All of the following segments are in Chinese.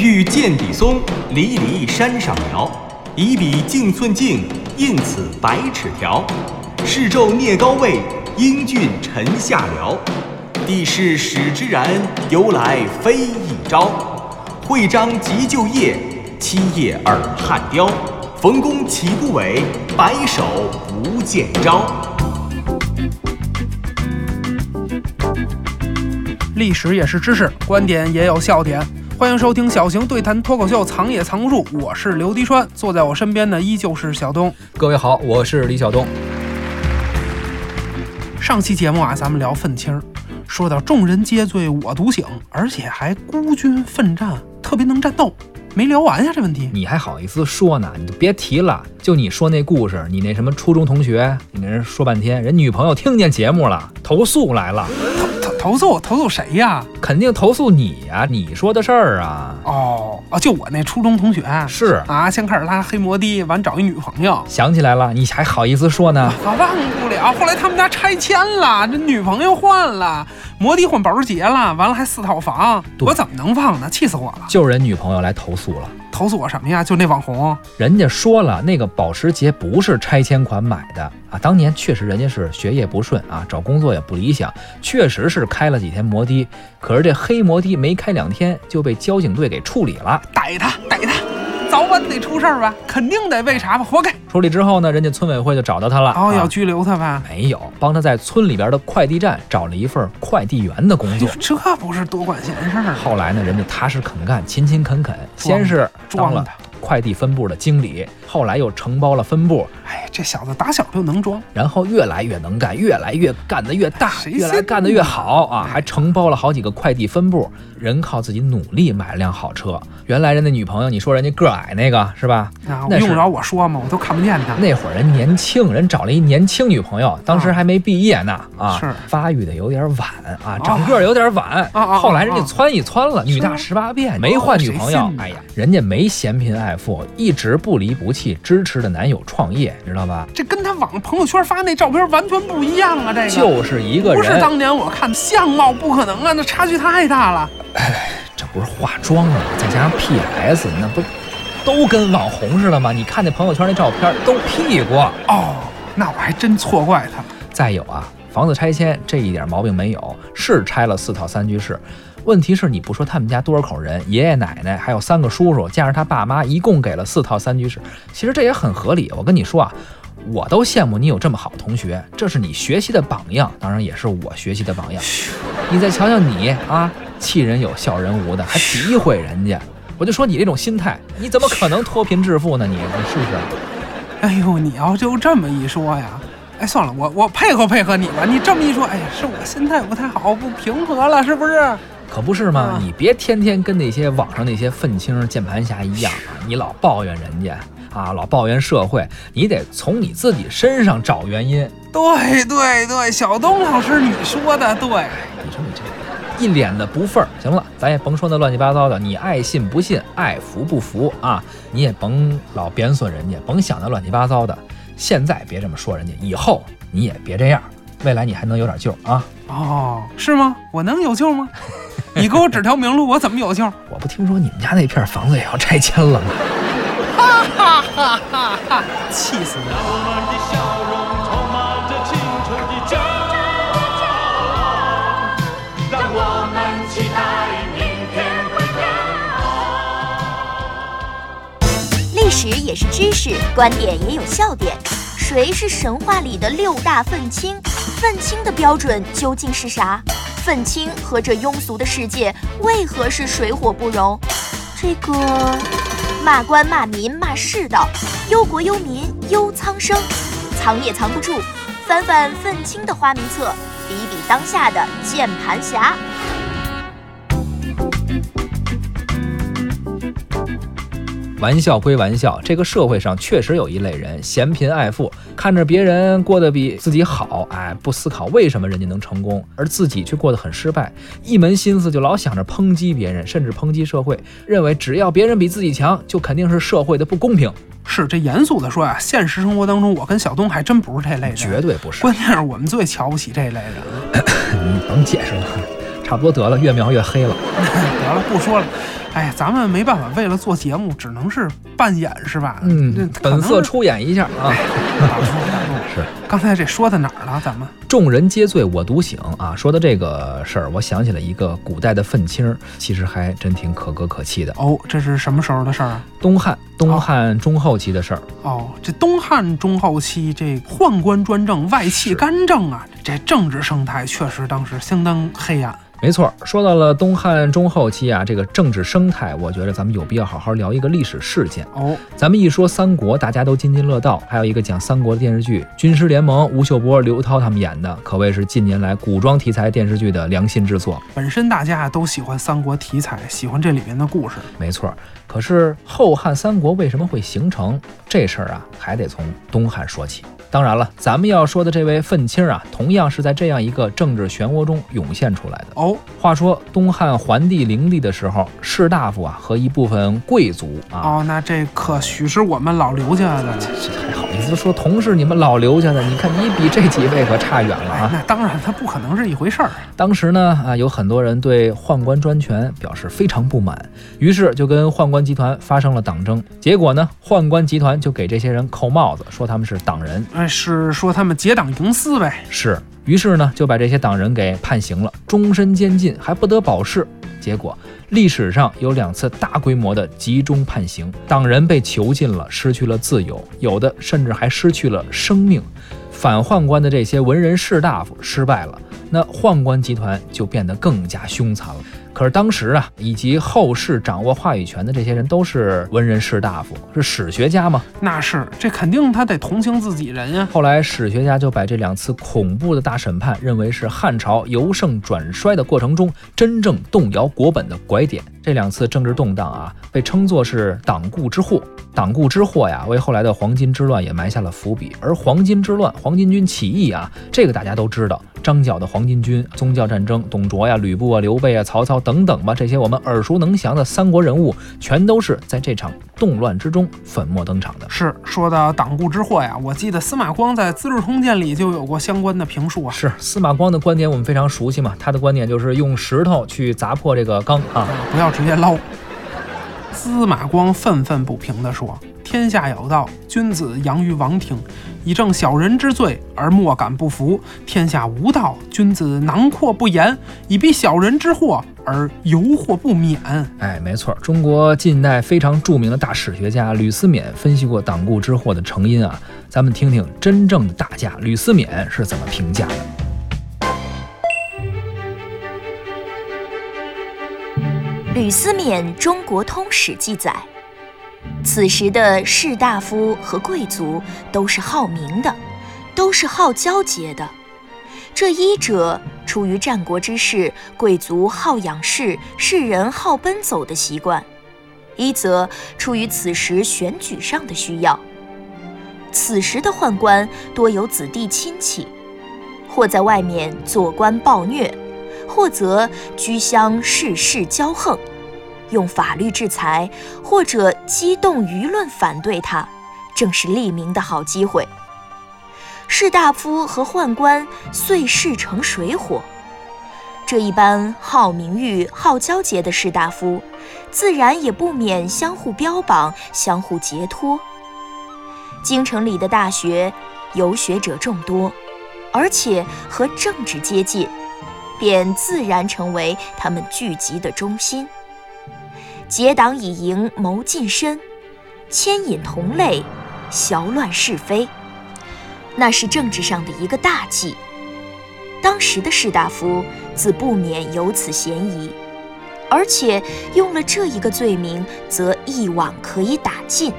欲见底松，离离山上苗。以彼径寸径，应此百尺条。世胄聂高位，英俊臣下僚。地势使之然，由来非一朝。会章急就业，七夜耳汉雕。冯公岂不伟？白首不见朝。历史也是知识，观点也有笑点。欢迎收听小型对谈脱口秀《藏也藏不住》，我是刘迪川，坐在我身边的依旧是小东。各位好，我是李晓东。上期节目啊，咱们聊愤青，说到众人皆醉我独醒，而且还孤军奋战，特别能战斗。没聊完呀，这问题你还好意思说呢？你就别提了。就你说那故事，你那什么初中同学，你那人说半天，人女朋友听见节目了，投诉来了。投诉投诉谁呀？肯定投诉你呀！你说的事儿啊？哦哦，就我那初中同学是啊，先开始拉黑摩的，完找一女朋友。想起来了，你还好意思说呢？我 忘不了。后来他们家拆迁了，这女朋友换了，摩的换保时捷了，完了还四套房，我怎么能忘呢？气死我了！就人女朋友来投诉了。投诉我什么呀？就那网红，人家说了，那个保时捷不是拆迁款买的啊。当年确实人家是学业不顺啊，找工作也不理想，确实是开了几天摩的。可是这黑摩的没开两天就被交警队给处理了，逮他，逮他。早晚得出事儿吧，肯定得被查吧，活该。处理之后呢，人家村委会就找到他了，哦，要拘留他吧？没有，帮他在村里边的快递站找了一份快递员的工作，这不是多管闲事儿。后来呢，人家踏实肯干，勤勤恳恳，先是当了快递分部的经理。后来又承包了分部，哎，这小子打小就能装，然后越来越能干，越来越干得越大，越来干得越好啊！还承包了好几个快递分部，人靠自己努力买了辆好车。原来人那女朋友，你说人家个矮那个是吧？那用得着我说吗？我都看不见他。那会儿人年轻人找了一年轻女朋友，当时还没毕业呢啊，是发育的有点晚啊，长个有点晚。后来人家蹿一蹿了，女大十八变，没换女朋友。哎呀，人家没嫌贫爱富，一直不离不弃。支持的男友创业，你知道吧？这跟他往朋友圈发那照片完全不一样啊！这个就是一个人，不是当年我看相貌不可能啊，那差距太大了。哎，这不是化妆吗？再加上 PS，那不都跟网红似的吗？你看那朋友圈那照片都 P 过哦，那我还真错怪他了。再有啊，房子拆迁这一点毛病没有，是拆了四套三居室。问题是你不说他们家多少口人，爷爷奶奶还有三个叔叔，加上他爸妈，一共给了四套三居室。其实这也很合理。我跟你说啊，我都羡慕你有这么好的同学，这是你学习的榜样，当然也是我学习的榜样。你再瞧瞧你啊，气人有笑人无的，还诋毁人家。我就说你这种心态，你怎么可能脱贫致富呢？你你是不是。哎呦，你要就这么一说呀，哎，算了，我我配合配合你吧。你这么一说，哎呀，是我心态不太好，不平和了，是不是？可不是吗？你别天天跟那些网上那些愤青键盘侠一样啊！你老抱怨人家啊，老抱怨社会，你得从你自己身上找原因。对对对，小东老师你说的对。你说你这一脸的不忿儿，行了，咱也甭说那乱七八糟的，你爱信不信，爱服不服啊？你也甭老贬损人家，甭想那乱七八糟的。现在别这么说人家，以后你也别这样，未来你还能有点救啊！哦，是吗？我能有救吗？你给我指条明路，我怎么有救？我不听说你们家那片房子也要拆迁了吗？哈哈哈哈哈！气死我了！历史也是知识，观点也有笑点。谁是神话里的六大愤青？愤青的标准究竟是啥？愤青和这庸俗的世界为何是水火不容？这个骂官骂民骂世道，忧国忧民忧苍生，藏也藏不住。翻翻愤青的花名册，比比当下的键盘侠。玩笑归玩笑，这个社会上确实有一类人嫌贫爱富，看着别人过得比自己好，哎，不思考为什么人家能成功，而自己却过得很失败，一门心思就老想着抨击别人，甚至抨击社会，认为只要别人比自己强，就肯定是社会的不公平。是这严肃的说呀，现实生活当中，我跟小东还真不是这类人，绝对不是。关键是我们最瞧不起这类人。你甭解释了，差不多得了，越描越黑了。得了，不说了。哎呀，咱们没办法，为了做节目，只能是扮演，是吧？这嗯，本色出演一下啊。打住打住。是，刚才这说到哪儿了？咱们众人皆醉我独醒啊！说到这个事儿，我想起了一个古代的愤青儿，其实还真挺可歌可泣的。哦，这是什么时候的事儿啊？东汉，东汉中后期的事儿。哦，这东汉中后期，这宦官专政，外戚干政啊，这政治生态确实当时相当黑暗。没错，说到了东汉中后期啊，这个政治生态，我觉得咱们有必要好好聊一个历史事件。哦，咱们一说三国，大家都津津乐道。还有一个讲三国的电视剧《军师联盟》，吴秀波、刘涛他们演的，可谓是近年来古装题材电视剧的良心之作。本身大家都喜欢三国题材，喜欢这里面的故事。没错，可是后汉三国为什么会形成这事儿啊，还得从东汉说起。当然了，咱们要说的这位愤青啊，同样是在这样一个政治漩涡中涌现出来的。哦，话说东汉桓帝灵帝的时候，士大夫啊和一部分贵族啊，哦，那这可许是我们老刘家的。这这还好意思说同是你们老刘家的？你看你比这几位可差远了哎，啊！那当然，他不可能是一回事儿。当时呢，啊，有很多人对宦官专权表示非常不满，于是就跟宦官集团发生了党争。结果呢，宦官集团就给这些人扣帽子，说他们是党人。哎，是说他们结党营私呗？是，于是呢，就把这些党人给判刑了，终身监禁，还不得保释。结果历史上有两次大规模的集中判刑，党人被囚禁了，失去了自由，有的甚至还失去了生命。反宦官的这些文人士大夫失败了，那宦官集团就变得更加凶残了。可是当时啊，以及后世掌握话语权的这些人都是文人士大夫，是史学家吗，那是，这肯定他得同情自己人呀。后来史学家就把这两次恐怖的大审判认为是汉朝由盛转衰的过程中真正动摇国本的拐点。这两次政治动荡啊，被称作是党锢之祸。党锢之祸呀，为后来的黄巾之乱也埋下了伏笔。而黄巾之乱、黄巾军起义啊，这个大家都知道。张角的黄巾军、宗教战争、董卓呀、吕布啊、刘备啊、曹操等等吧，这些我们耳熟能详的三国人物，全都是在这场动乱之中粉墨登场的。是说到党锢之祸呀，我记得司马光在《资治通鉴》里就有过相关的评述啊。是司马光的观点，我们非常熟悉嘛。他的观点就是用石头去砸破这个缸啊。不要直接捞。司马光愤愤不平地说：“天下有道，君子扬于王庭，以正小人之罪而莫敢不服；天下无道，君子囊括不言，以避小人之祸而犹祸不免。”哎，没错，中国近代非常著名的大史学家吕思勉分析过党锢之祸的成因啊。咱们听听真正的大家吕思勉是怎么评价的。吕思勉《中国通史》记载，此时的士大夫和贵族都是好名的，都是好交结的。这一者出于战国之势，贵族好养士，士人好奔走的习惯；一则出于此时选举上的需要。此时的宦官多有子弟亲戚，或在外面做官暴虐。或则居乡世事骄横，用法律制裁，或者激动舆论反对他，正是立名的好机会。士大夫和宦官遂势成水火，这一般好名誉、好交结的士大夫，自然也不免相互标榜、相互结托。京城里的大学，游学者众多，而且和政治接近。便自然成为他们聚集的中心。结党以营谋近身，牵引同类，淆乱是非，那是政治上的一个大忌。当时的士大夫自不免有此嫌疑，而且用了这一个罪名，则一网可以打尽，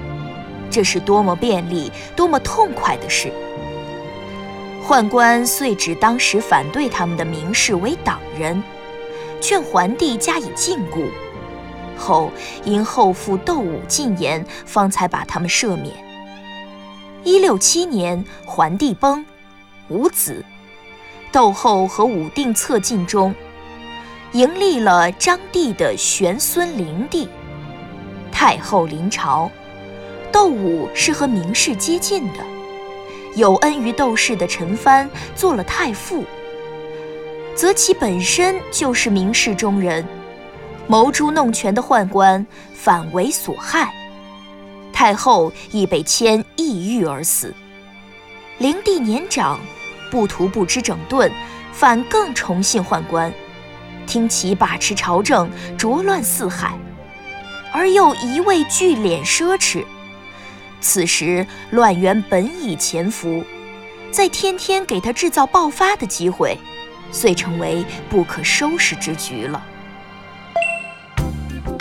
这是多么便利、多么痛快的事！宦官遂指当时反对他们的名士为党人，劝桓帝加以禁锢。后因后父窦武进言，方才把他们赦免。一六七年，桓帝崩，无子。窦后和武定策进中，迎立了张帝的玄孙灵帝。太后临朝，窦武是和名士接近的。有恩于窦氏的陈蕃做了太傅，则其本身就是名士中人。谋诛弄权的宦官反为所害，太后亦被牵抑郁而死。灵帝年长，不图不知整顿，反更宠信宦官，听其把持朝政，浊乱四海，而又一味聚敛奢侈。此时乱源本已潜伏，再天天给他制造爆发的机会，遂成为不可收拾之局了。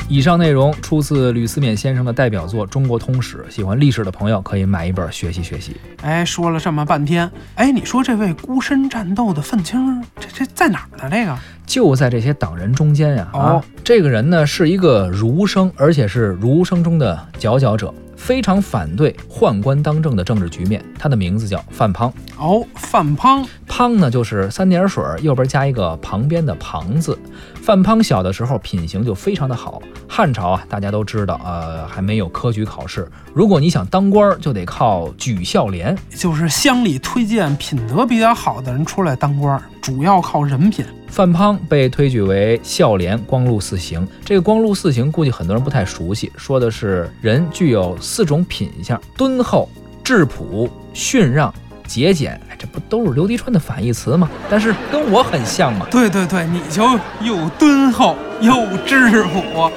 以上内容出自吕思勉先生的代表作《中国通史》，喜欢历史的朋友可以买一本学习学习。哎，说了这么半天，哎，你说这位孤身战斗的愤青，这这在哪儿呢？这个就在这些党人中间呀！哦啊，这个人呢是一个儒生，而且是儒生中的佼佼者，非常反对宦官当政的政治局面。他的名字叫范滂，哦，范滂，滂呢就是三点水右边加一个旁边的旁字。范滂小的时候品行就非常的好。汉朝啊，大家都知道，呃，还没有科举考试，如果你想当官，就得靠举孝廉。就是乡里推荐品德比较好的人出来当官，主要靠人品。范滂被推举为孝廉光禄四行。这个光禄四行，估计很多人不太熟悉，说的是人具有四种品相：敦厚、质朴、逊让、节俭。哎，这不都是刘迪川的反义词吗？但是跟我很像嘛。对对对，你就又敦厚又质朴，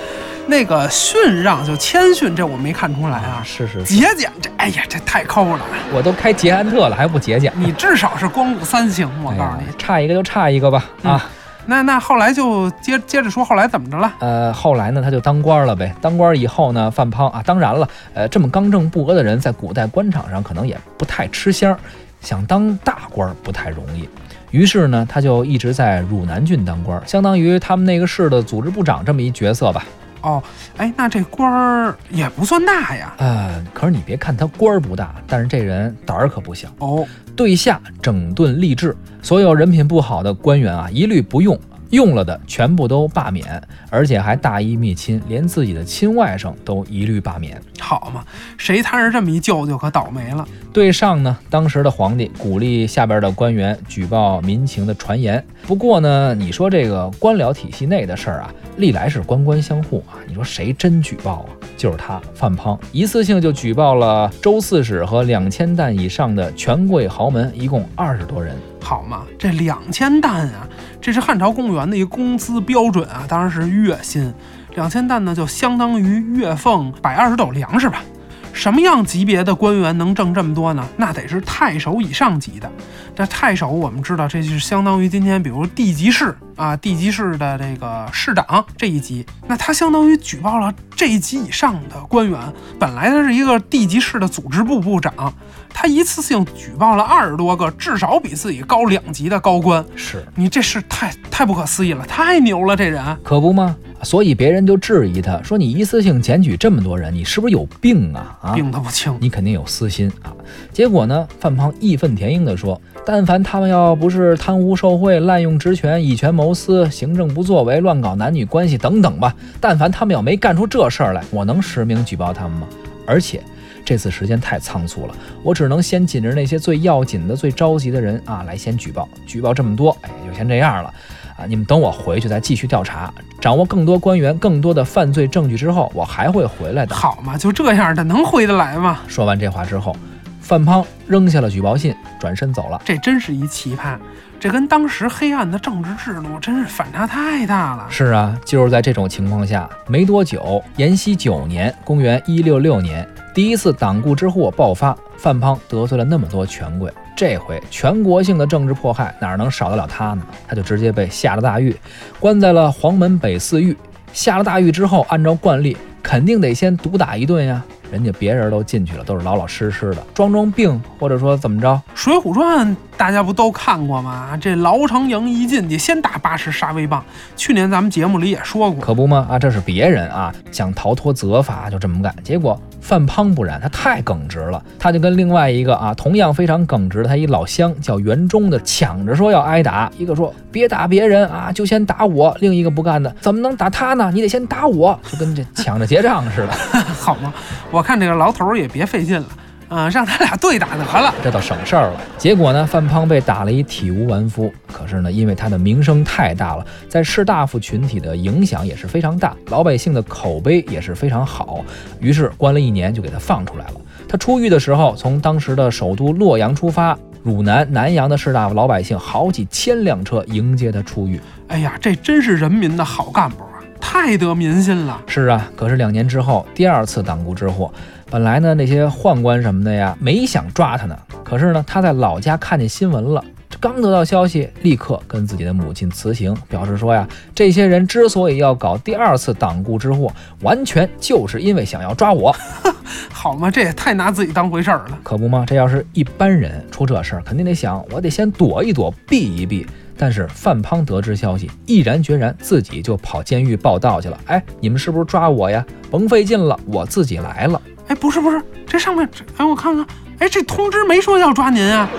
那个逊让就谦逊，这我没看出来啊。是是是，节俭，这哎呀，这太抠了。我都开捷安特了，还不节俭？你至少是光顾三行，我告诉你。差一个就差一个吧。啊，那那后来就接接着说，后来怎么着了？呃，后来呢，他就当官了呗。当官以后呢，范滂啊，当然了，呃，这么刚正不阿的人，在古代官场上可能也不太吃香儿，想当大官儿不太容易。于是呢，他就一直在汝南郡当官儿，相当于他们那个市的组织部长这么一角色吧。哦，哎，那这官儿也不算大呀。呃，可是你别看他官儿不大，但是这人胆儿可不小。哦，对下整顿吏治，所有人品不好的官员啊，一律不用。用了的全部都罢免，而且还大义灭亲，连自己的亲外甥都一律罢免。好嘛，谁摊上这么一舅舅可倒霉了。对上呢，当时的皇帝鼓励下边的官员举报民情的传言。不过呢，你说这个官僚体系内的事儿啊，历来是官官相护啊。你说谁真举报啊？就是他范滂，一次性就举报了周刺史和两千担以上的权贵豪门，一共二十多人。好嘛，这两千担啊，这是汉朝公务员的一个工资标准啊，当然是月薪。两千担呢，就相当于月俸百二十斗粮食吧。什么样级别的官员能挣这么多呢？那得是太守以上级的。这太守我们知道，这就是相当于今天比如地级市啊，地级市的这个市长这一级，那他相当于举报了这一级以上的官员。本来他是一个地级市的组织部部长，他一次性举报了二十多个，至少比自己高两级的高官。是，你这是太太不可思议了，太牛了，这人。可不吗？所以别人就质疑他说：“你一次性检举这么多人，你是不是有病啊？啊，病得不轻。你肯定有私心啊！”结果呢，范胖义愤填膺地说：“但凡他们要不是贪污受贿、滥用职权、以权谋私、行政不作为、乱搞男女关系等等吧，但凡他们要没干出这事儿来，我能实名举报他们吗？而且。”这次时间太仓促了，我只能先紧着那些最要紧的、最着急的人啊来先举报，举报这么多，哎，就先这样了。啊，你们等我回去再继续调查，掌握更多官员、更多的犯罪证据之后，我还会回来的。好嘛，就这样的能回得来吗？说完这话之后，范胖扔下了举报信，转身走了。这真是一奇葩，这跟当时黑暗的政治制度真是反差太大了。是啊，就是在这种情况下，没多久，延熙九年（公元一六六年），第一次党锢之祸爆发，范滂得罪了那么多权贵。这回全国性的政治迫害哪能少得了他呢？他就直接被下了大狱，关在了黄门北寺狱。下了大狱之后，按照惯例，肯定得先毒打一顿呀。人家别人都进去了，都是老老实实的，装装病或者说怎么着，《水浒传》大家不都看过吗？这牢城营一进去，先打八十杀威棒。去年咱们节目里也说过，可不吗？啊，这是别人啊，想逃脱责罚就这么干。结果范滂不然，他太耿直了，他就跟另外一个啊，同样非常耿直的他一老乡叫袁忠的抢着说要挨打，一个说别打别人啊，就先打我，另一个不干的怎么能打他呢？你得先打我，就跟这抢着结账似的。好吗？我看这个牢头儿也别费劲了。啊、让他俩对打得了。这倒省事儿了。结果呢，范滂被打了一体无完肤。可是呢，因为他的名声太大了，在士大夫群体的影响也是非常大，老百姓的口碑也是非常好，于是关了一年就给他放出来了。他出狱的时候，从当时的首都洛阳出发，汝南、南阳的士大夫老百姓好几千辆车迎接他出狱。哎呀，这真是人民的好干部啊，太得民心了。是啊，可是两年之后，第二次党锢之祸，本来呢那些宦官什么的呀，没想抓他呢，可是呢他在老家看见新闻了。这刚得到消息，立刻跟自己的母亲辞行，表示说呀，这些人之所以要搞第二次党锢之祸，完全就是因为想要抓我。好嘛，这也太拿自己当回事儿了。可不吗？这要是一般人出这事儿，肯定得想，我得先躲一躲，避一避。但是范滂得知消息，毅然决然自己就跑监狱报道去了。哎，你们是不是抓我呀？甭费劲了，我自己来了。哎，不是不是，这上面这，哎，我看看，哎，这通知没说要抓您啊。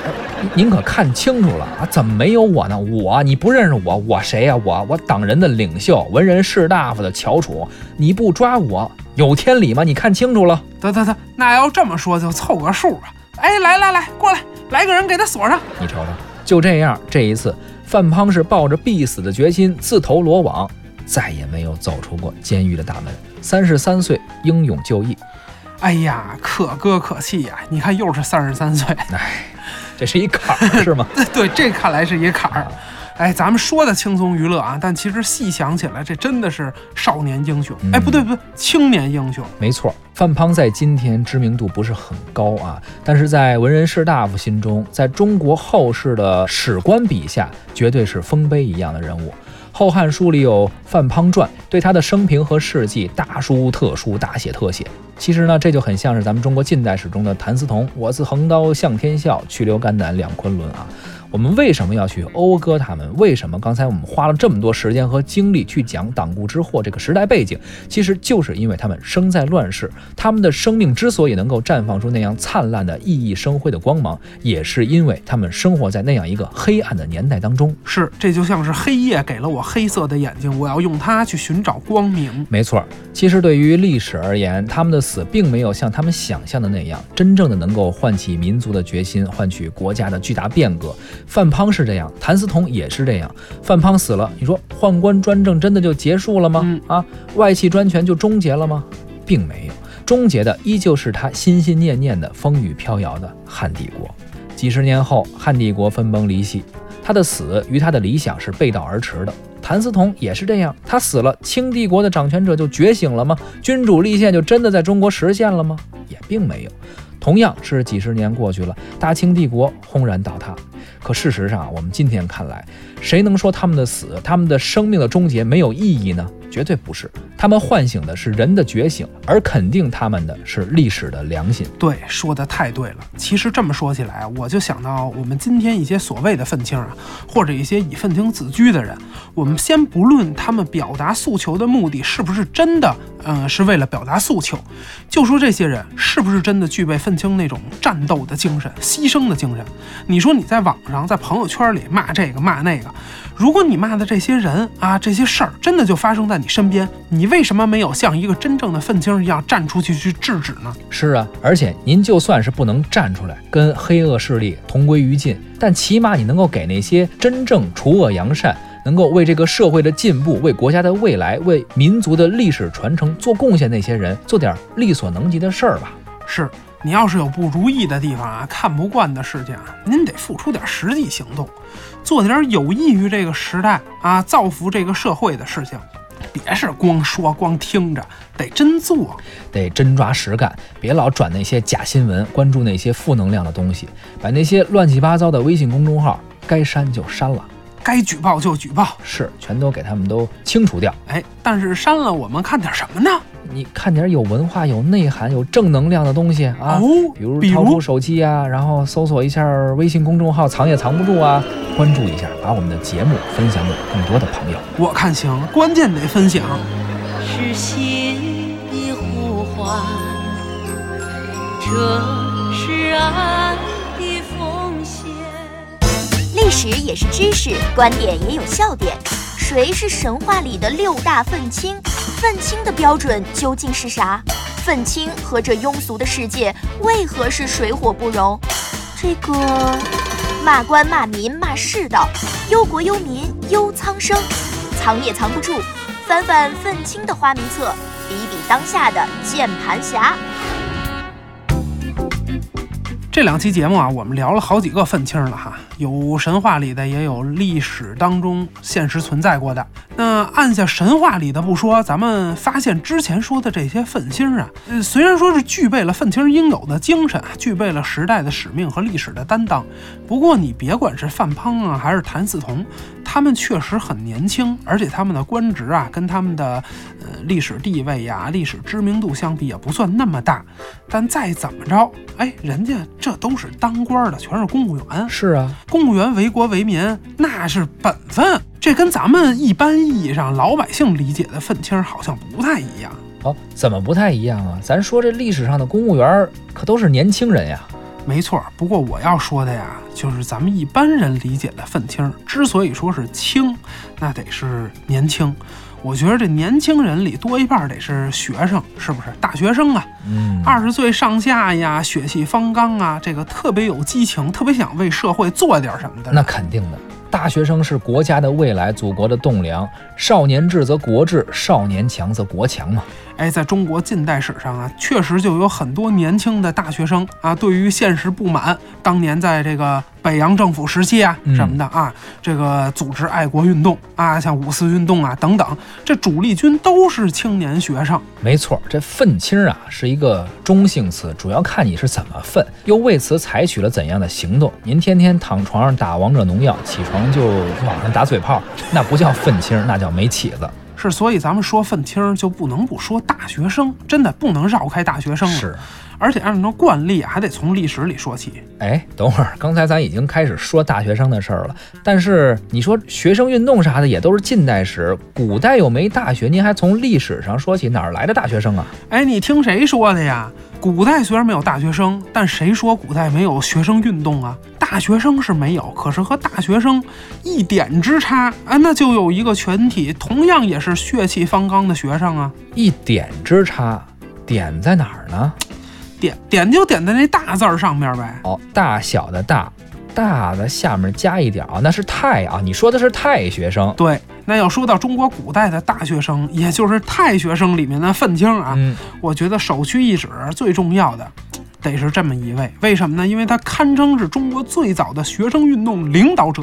您可看清楚了啊？怎么没有我呢？我你不认识我？我谁呀？我我党人的领袖，文人士大夫的翘楚，你不抓我有天理吗？你看清楚了。得得得，那要这么说就凑个数吧。哎，来来来，过来，来个人给他锁上。你瞅瞅，就这样，这一次范滂是抱着必死的决心自投罗网，再也没有走出过监狱的大门。三十三岁英勇就义，哎呀，可歌可泣呀！你看，又是三十三岁。哎，这是一坎儿是吗？对 对，这看来是一坎儿。哎，咱们说的轻松娱乐啊，但其实细想起来，这真的是少年英雄。哎，不对不对，青年英雄。没错，范滂在今天知名度不是很高啊，但是在文人士大夫心中，在中国后世的史官笔下，绝对是丰碑一样的人物。《后汉书》里有《范滂传》，对他的生平和事迹大书特书、大写特写。其实呢，这就很像是咱们中国近代史中的谭嗣同，“我自横刀向天笑，去留肝胆两昆仑”啊。我们为什么要去讴歌他们？为什么刚才我们花了这么多时间和精力去讲党锢之祸这个时代背景？其实就是因为他们生在乱世，他们的生命之所以能够绽放出那样灿烂的熠熠生辉的光芒，也是因为他们生活在那样一个黑暗的年代当中。是，这就像是黑夜给了我黑色的眼睛，我要用它去寻找光明。没错，其实对于历史而言，他们的死并没有像他们想象的那样，真正的能够唤起民族的决心，换取国家的巨大变革。范滂是这样，谭嗣同也是这样。范滂死了，你说宦官专政真的就结束了吗？嗯啊，外戚专权就终结了吗？并没有，终结的依旧是他心心念念的风雨飘摇的汉帝国。几十年后，汉帝国分崩离析，他的死与他的理想是背道而驰的。谭嗣同也是这样，他死了，清帝国的掌权者就觉醒了吗？君主立宪就真的在中国实现了吗？也并没有。同样是几十年过去了，大清帝国轰然倒塌。可事实上啊，我们今天看来，谁能说他们的死、他们的生命的终结没有意义呢？绝对不是，他们唤醒的是人的觉醒，而肯定他们的是历史的良心。对，说的太对了。其实这么说起来，我就想到我们今天一些所谓的愤青啊，或者一些以愤青自居的人，我们先不论他们表达诉求的目的是不是真的，嗯、是为了表达诉求，就说这些人是不是真的具备愤青那种战斗的精神、牺牲的精神。你说你在网上、在朋友圈里骂这个骂那个，如果你骂的这些人啊、这些事儿真的就发生在你身边，你为什么没有像一个真正的愤青一样站出去去制止呢？是啊，而且您就算是不能站出来跟黑恶势力同归于尽，但起码你能够给那些真正除恶扬善、能够为这个社会的进步、为国家的未来、为民族的历史传承做贡献那些人，做点力所能及的事儿吧。是你要是有不如意的地方啊，看不惯的事情啊，您得付出点实际行动，做点有益于这个时代啊、造福这个社会的事情，别是光说光听着，得真做。得真抓实干，别老转那些假新闻，关注那些负能量的东西，把那些乱七八糟的微信公众号该删就删了，该举报就举报，是全都给他们都清除掉。哎，但是删了我们看点什么呢？你看点有文化、有内涵、有正能量的东西啊，哦比如比如掏出手机啊，然后搜索一下微信公众号，藏也藏不住啊，关注一下，把我们的节目分享给更多的朋友。我看行，关键得分享。是心的呼唤，这是爱的奉献。历史也是知识，观点也有笑点。谁是神话里的六大愤青？愤青的标准究竟是啥？愤青和这庸俗的世界为何是水火不容？这个骂官骂民骂世道，忧国忧民忧苍生，藏也藏不住。翻翻愤青的花名册，比比当下的键盘侠。这两期节目啊，我们聊了好几个愤青了哈，有神话里的，也有历史当中现实存在过的。那按下神话里的不说，咱们发现之前说的这些愤青啊，呃，虽然说是具备了愤青应有的精神，具备了时代的使命和历史的担当，不过你别管是范滂啊，还是谭嗣同，他们确实很年轻，而且他们的官职啊，跟他们的呃历史地位呀、历史知名度相比也不算那么大。但再怎么着，哎，人家这都是当官的，全是公务员。是啊，公务员为国为民，那是本分。这跟咱们一般意义上老百姓理解的愤青好像不太一样。哦，怎么不太一样啊？咱说这历史上的公务员可都是年轻人呀。没错，不过我要说的呀，就是咱们一般人理解的愤青，之所以说是青，那得是年轻。我觉得这年轻人里多一半得是学生，是不是？大学生啊，嗯，二十岁上下呀，血气方刚啊，这个特别有激情，特别想为社会做点什么的。那肯定的。大学生是国家的未来，祖国的栋梁。少年智则国智，少年强则国强嘛。哎，在中国近代史上啊，确实就有很多年轻的大学生啊，对于现实不满，当年在这个北洋政府时期啊嗯什么的啊，这个组织爱国运动啊，像五四运动啊等等，这主力军都是青年学生。没错，这愤青啊是一个中性词，主要看你是怎么愤，又为此采取了怎样的行动。您天天躺床上打王者农药，起床就网上打嘴炮，那不叫愤青，那叫没起子。是，所以咱们说愤青就不能不说大学生，真的不能绕开大学生了。是，而且按照惯例啊，还得从历史里说起。哎，等会儿，刚才咱已经开始说大学生的事儿了，但是你说学生运动啥的也都是近代史，古代又没大学，您还从历史上说起，哪儿来的大学生啊？哎，你听谁说的呀？古代虽然没有大学生，但谁说古代没有学生运动啊？大学生是没有，可是和大学生一点之差啊，那就有一个群体，同样也是血气方刚的学生啊。一点之差，点在哪儿呢？点点就点在那大字儿上面呗。哦，大小的大，大的下面加一点啊，那是太啊，你说的是太学生。对，那要说到中国古代的大学生，也就是太学生里面的愤青啊，嗯，我觉得首屈一指最重要的。得是这么一位，为什么呢？因为他堪称是中国最早的学生运动领导者，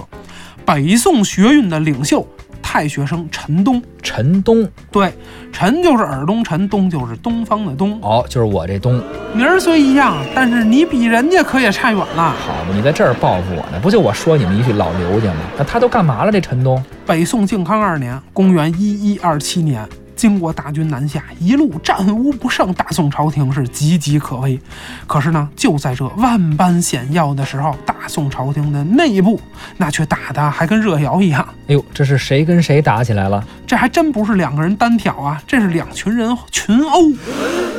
北宋学运的领袖，太学生陈东。陈东，对，陈就是耳东陈，东就是东方的东。哦，就是我这东。名儿虽一样，但是你比人家可也差远了。好嘛，你在这儿报复我呢？不就我说你们一句老刘家吗？那他都干嘛了？这陈东？北宋靖康二年，公元一一二七年。经过大军南下，一路战无不胜，大宋朝廷是岌岌可危。可是呢，就在这万般险要的时候，大宋朝廷的内部那却打得还跟热窑一样。哎呦，这是谁跟谁打起来了？这还真不是两个人单挑啊，这是两群人群殴。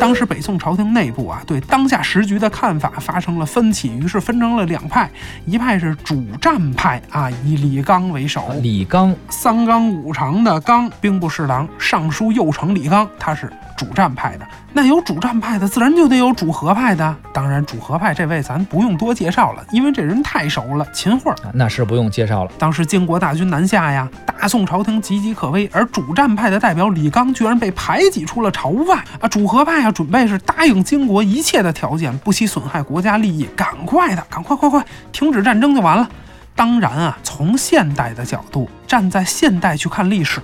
当时北宋朝廷内部啊，对当下时局的看法发生了分歧，于是分成了两派，一派是主战派啊，以李纲为首。李纲，三纲五常的纲，兵部侍郎、尚书右丞李纲，他是主战派的。那有主战派的，自然就得有主和派的。当然，主和派这位咱不用多介绍了，因为这人太熟了，秦桧。那是不用介绍了。当时金国大军南下呀，大宋朝廷岌岌可危，而主战派的代表李纲居然被排挤出了朝外啊！主和派啊，准备是答应金国一切的条件，不惜损害国家利益，赶快的，赶快快快停止战争就完了。当然啊，从现代的角度，站在现代去看历史，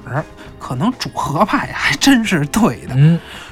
可能主和派还真是对的。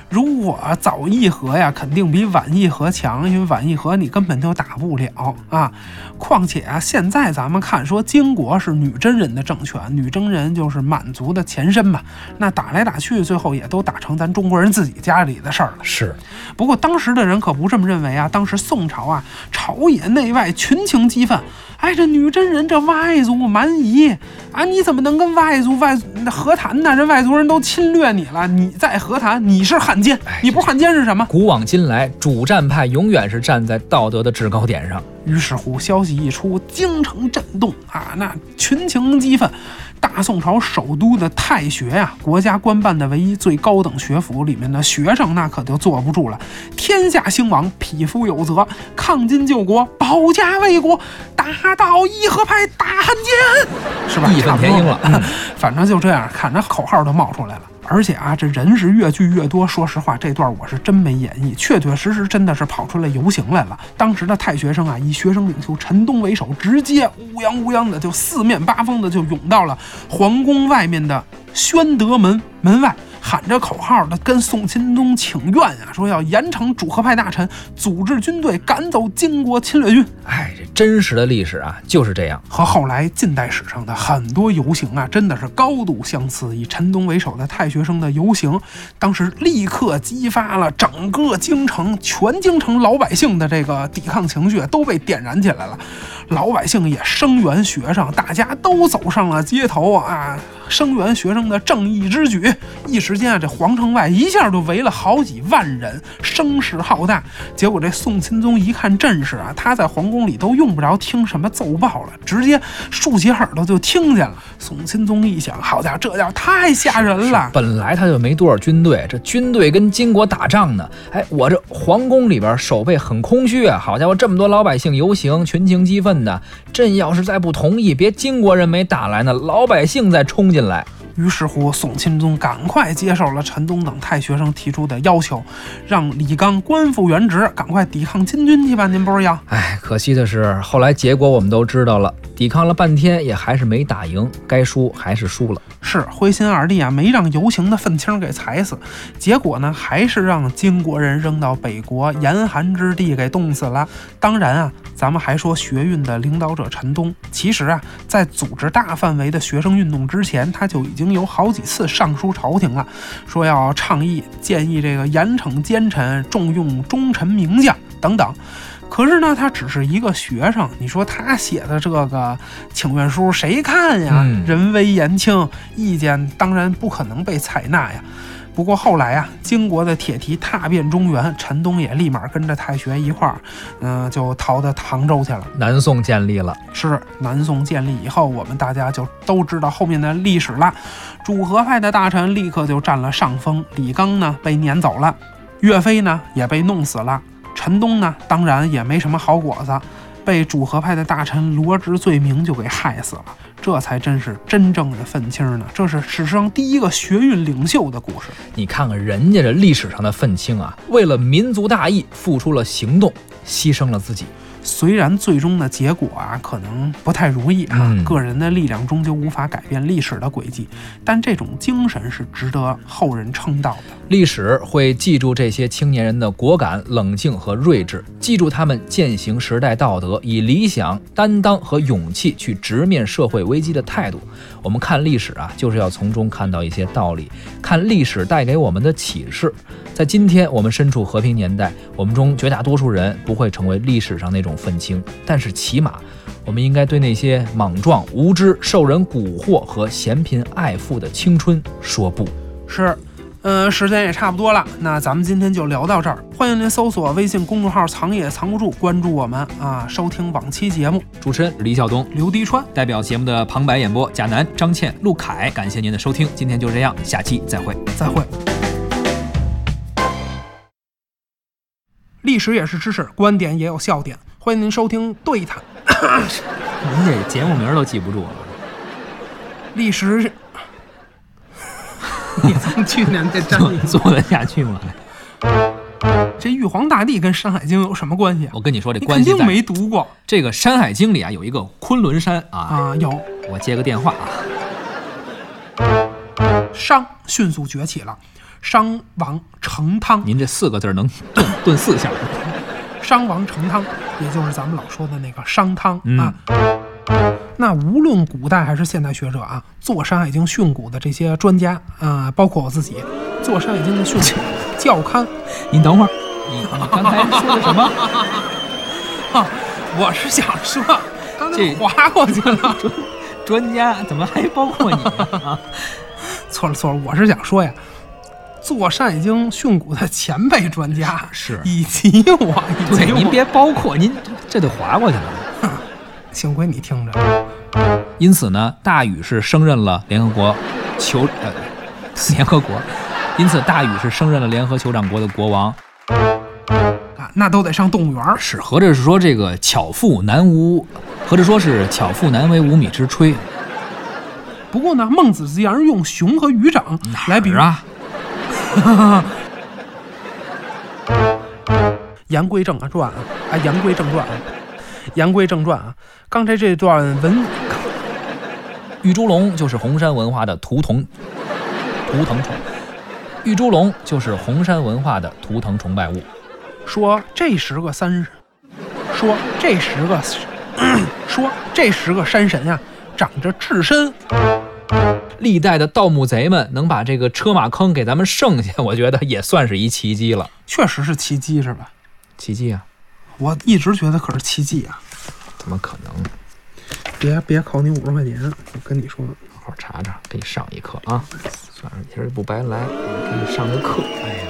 如果早议和呀，肯定比晚议和强，因为晚议和你根本就打不了啊。况且啊，现在咱们看说金国是女真人的政权，女真人就是满族的前身嘛，那打来打去，最后也都打成咱中国人自己家里的事儿了。是不过当时的人可不这么认为啊，当时宋朝啊，朝野内外群情激愤。哎，这女真人这外族蛮夷啊，你怎么能跟外族外那和谈呢？这外族人都侵略你了，你再和谈，你是汉奸，你不是汉奸是什么？古往今来，主战派永远是站在道德的制高点上。于是乎，消息一出，京城震动啊，那群情激愤。大宋朝首都的太学呀，国家官办的唯一最高等学府里面的学生，那可就坐不住了。天下兴亡，匹夫有责，抗金救国，保家卫国，打倒义和派大汉奸，是吧？义愤填膺了 反正就这样，看着口号都冒出来了。而且啊，这人是越聚越多。说实话，这段我是真没演绎，确确实实真的是跑出来游行来了。当时的太学生啊，以学生领袖陈东为首，直接乌泱乌泱的就四面八方的就涌到了皇宫外面的宣德门门外。喊着口号的跟宋钦宗请愿啊，说要严惩主和派大臣，组织军队赶走金国侵略军。哎，这真实的历史啊就是这样。和后来近代史上的很多游行啊，真的是高度相似。以陈东为首的太学生的游行，当时立刻激发了整个京城、全京城老百姓的这个抵抗情绪都被点燃起来了。老百姓也声援学生，大家都走上了街头啊，声援学生的正义之举。一时间啊，这皇城外一下就围了好几万人，声势浩大。结果这宋钦宗一看阵势啊，他在皇宫里都用不着听什么奏报了，直接竖起耳朵就听见了。宋钦宗一想，好家伙，这叫太吓人了。本来他就没多少军队，这军队跟金国打仗呢。哎，我这皇宫里边守备很空虚啊。好家伙，这么多老百姓游行，群情激愤那。朕要是再不同意，别金国人没打来呢，老百姓再冲进来。于是乎，宋钦宗赶快接受了陈东等太学生提出的要求，让李纲官复原职，赶快抵抗金军去吧。您不是要？哎，可惜的是，后来结果我们都知道了，抵抗了半天也还是没打赢，该输还是输了。是灰心二弟啊，没让游行的愤青给踩死，结果呢，还是让金国人扔到北国严寒之地给冻死了。当然啊，咱们还说学运的领导者陈东，其实啊，在组织大范围的学生运动之前，他就已经有好几次上书朝廷了，说要倡议建议这个严惩奸臣，重用忠臣名将等等。可是呢，他只是一个学生，你说他写的这个请愿书谁看呀？嗯人微言轻，意见当然不可能被采纳呀。不过后来啊，金国的铁蹄踏遍中原，陈东也立马跟着太学一块儿，嗯、就逃到唐州去了。南宋建立了，是南宋建立以后，我们大家就都知道后面的历史了。主和派的大臣立刻就占了上风，李纲呢被撵走了，岳飞呢也被弄死了，陈东呢当然也没什么好果子，被主和派的大臣罗织罪名就给害死了。这才真是真正的愤青呢！这是史上第一个学运领袖的故事。你看看人家这历史上的愤青啊，为了民族大义付出了行动，牺牲了自己。虽然最终的结果啊，可能不太如意啊，嗯个人的力量终究无法改变历史的轨迹，但这种精神是值得后人称道的。历史会记住这些青年人的果敢、冷静和睿智，记住他们践行时代道德，以理想、担当和勇气去直面社会危机的态度。我们看历史啊，就是要从中看到一些道理，看历史带给我们的启示。在今天，我们身处和平年代，我们中绝大多数人不会成为历史上那种愤青，但是起码，我们应该对那些莽撞、无知、受人蛊惑和嫌贫爱富的青春说不。是，嗯，时间也差不多了，那咱们今天就聊到这儿。欢迎您搜索微信公众号“藏也藏不住”，关注我们啊，收听往期节目。主持人李晓东。刘迪川，代表节目的旁白演播贾楠、张倩、陆凯，感谢您的收听，今天就这样，下期再会。再会。历史也是知识，观点也有笑点，欢迎您收听对谈。您这节目名都记不住了。历史是，你从去年这战力，做得下去吗？这玉皇大帝跟《山海经》有什么关系啊？我跟你说，这你肯定关系在没读过这个《山海经》里啊，有一个昆仑山啊。啊！有我接个电话啊，商迅速崛起了，商王成汤，您这四个字能 炖炖四下。商王成汤，也就是咱们老说的那个商汤、嗯啊。那无论古代还是现代学者啊，做《山海经》训诂的这些专家啊、包括我自己，做《山海经》的训诂教刊 您等会儿，你你刚才说的什么？啊，我是想说，刚才这划过去了。专家怎么还包括你啊？错了错了，我是想说呀，做《山海经》训诂的前辈专家是以及我，以及对，您别包括您这得划过去了。幸亏你听着，因此呢，大禹是升任了联合国酋呃 联合国，因此大禹是升任了联合酋长国的国王。啊，那都得上动物园儿。是，合着是说这个巧妇难无，合着说是巧妇难为无米之炊。不过呢，孟子竟然用熊和鱼掌来比喻啊，哈 哈言归正传啊，啊，言归正传啊，言归正传啊。刚才这段文，玉猪龙就是红山文化的图腾，图腾崇。玉猪龙就是红山文化的图腾崇拜物。说这十个三，说这十个，说这十个山神呀、长着赤身，历代的盗墓贼们能把这个车马坑给咱们剩下，我觉得也算是一奇迹了。确实是奇迹是吧？奇迹啊？我一直觉得可是奇迹啊！怎么可能？别别考你五十块钱，我跟你说，好好查查，给你上一课啊！算了，今儿不白来，给你上个课。哎呀，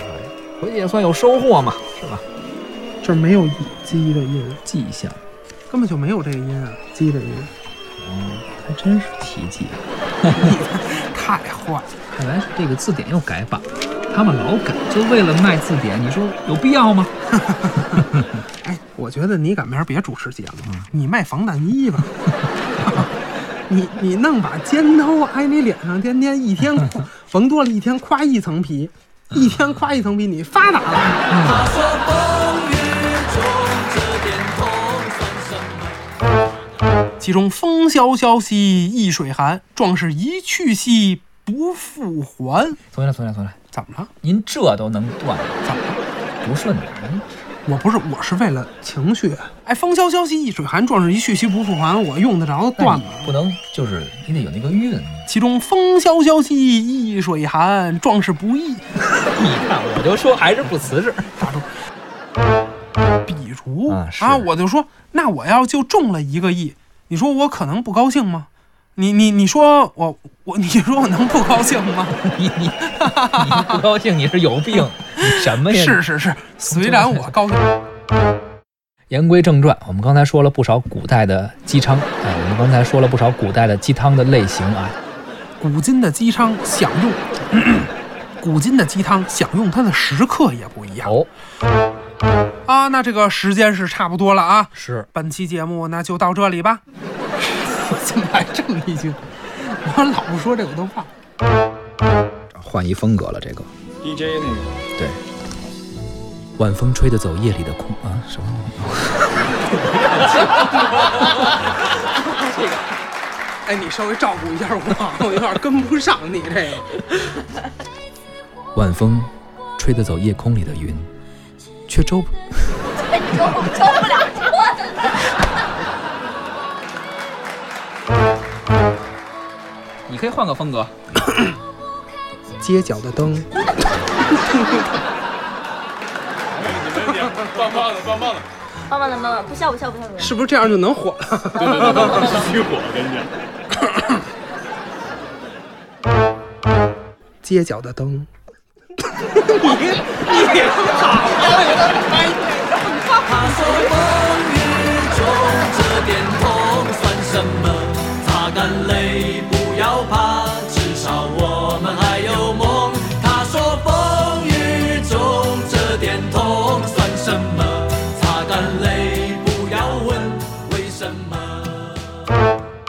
回去也算有收获嘛，是吧？这没有鸡的音，迹象，根本就没有这个音啊，鸡的音，嗯，还真是奇迹啊！太坏了。看来这个字典又改版了，他们老改，就为了卖字典，你说有必要吗？哎，我觉得你赶明儿别主持节目，你卖防弹衣吧。你你弄把尖刀挨你脸上，天天一天缝多了一天夸一层皮，一天夸一层皮，你发达了。其中风萧萧兮易水寒，壮士一去兮不复还。重新来，重新来，重新来。怎么了？您这都能断，怎么了？不顺点儿？您我不是，我是为了情绪。哎，风萧萧兮易水寒，壮士一去兮不复还，我用得着断吗？不能就是你得有那个韵。其中风萧萧兮易水寒，壮士不易。你看，我就说还是不瓷实。打住。比如啊是我就说，那我要就中了一个亿，你说我可能不高兴吗？你你你说我我你说我能不高兴吗？你你你不高兴，你是有病，你什么呀？是是是，虽然我高兴，言归正传，我们刚才说了不少古代的鸡汤，哎，我们刚才说了不少古代的鸡汤的类型啊。古今的鸡 汤享用，古今的鸡汤享用它的时刻也不一样哦，啊。那这个时间是差不多了啊。是本期节目那就到这里吧。怎么还这么一句？我老不说这我都忘。换一风格了，这个 DJ 那个。对。晚风吹得走夜里的空啊，什么？哎，你稍微照顾一下我，我有点跟不上你这个。晚风吹得走夜空里的云，却周不。周周不了桌子。你可以换个风格。街角的灯，棒棒的，棒棒的，棒棒的，棒棒的，不笑不笑不笑不笑。是不是这样就能火了？对对对对，虚火，跟你讲。街角的灯，你你别说你咋了他说风雨中这点痛算什么擦干泪不要怕